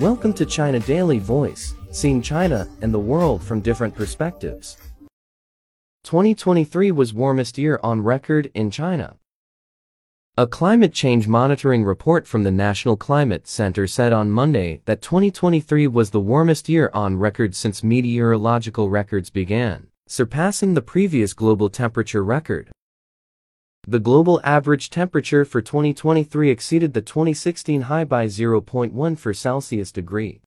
Welcome to China Daily Voice, seeing China and the world from different perspectives. 2023 was warmest year on record in China. A climate change monitoring report from the National Climate Center said on Monday that 2023 was the warmest year on record since meteorological records began, surpassing the previous global temperature record. The global average temperature for 2023 exceeded the 2016 high by 0.1 for Celsius degree.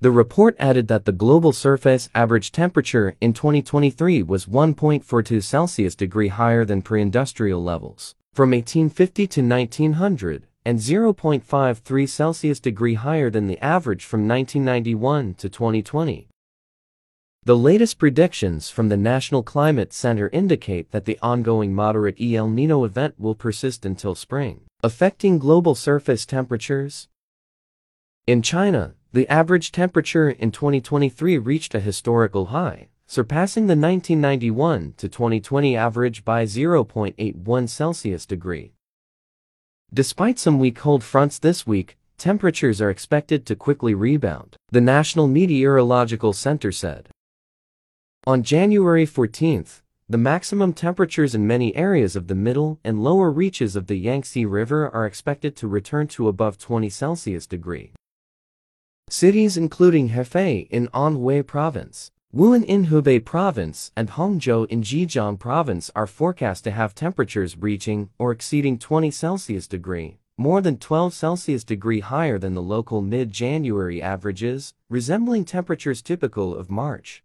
The report added that the global surface average temperature in 2023 was 1.42 Celsius degree higher than pre-industrial levels from 1850 to 1900 and 0.53 Celsius degree higher than the average from 1991 to 2020. The latest predictions from the National Climate Center indicate that the ongoing moderate El Nino event will persist until spring, affecting global surface temperatures. In China, the average temperature in 2023 reached a historical high, surpassing the 1991 to 2020 average by 0.81 Celsius degree. Despite some weak cold fronts this week, temperatures are expected to quickly rebound, the National Meteorological Center said. On January 14th, the maximum temperatures in many areas of the middle and lower reaches of the Yangtze River are expected to return to above 20 Celsius degree. Cities including Hefei in Anhui Province, Wuhan in Hubei Province and Hangzhou in Zhejiang Province are forecast to have temperatures reaching or exceeding 20 Celsius degree, more than 12 Celsius degree higher than the local mid-January averages, resembling temperatures typical of March.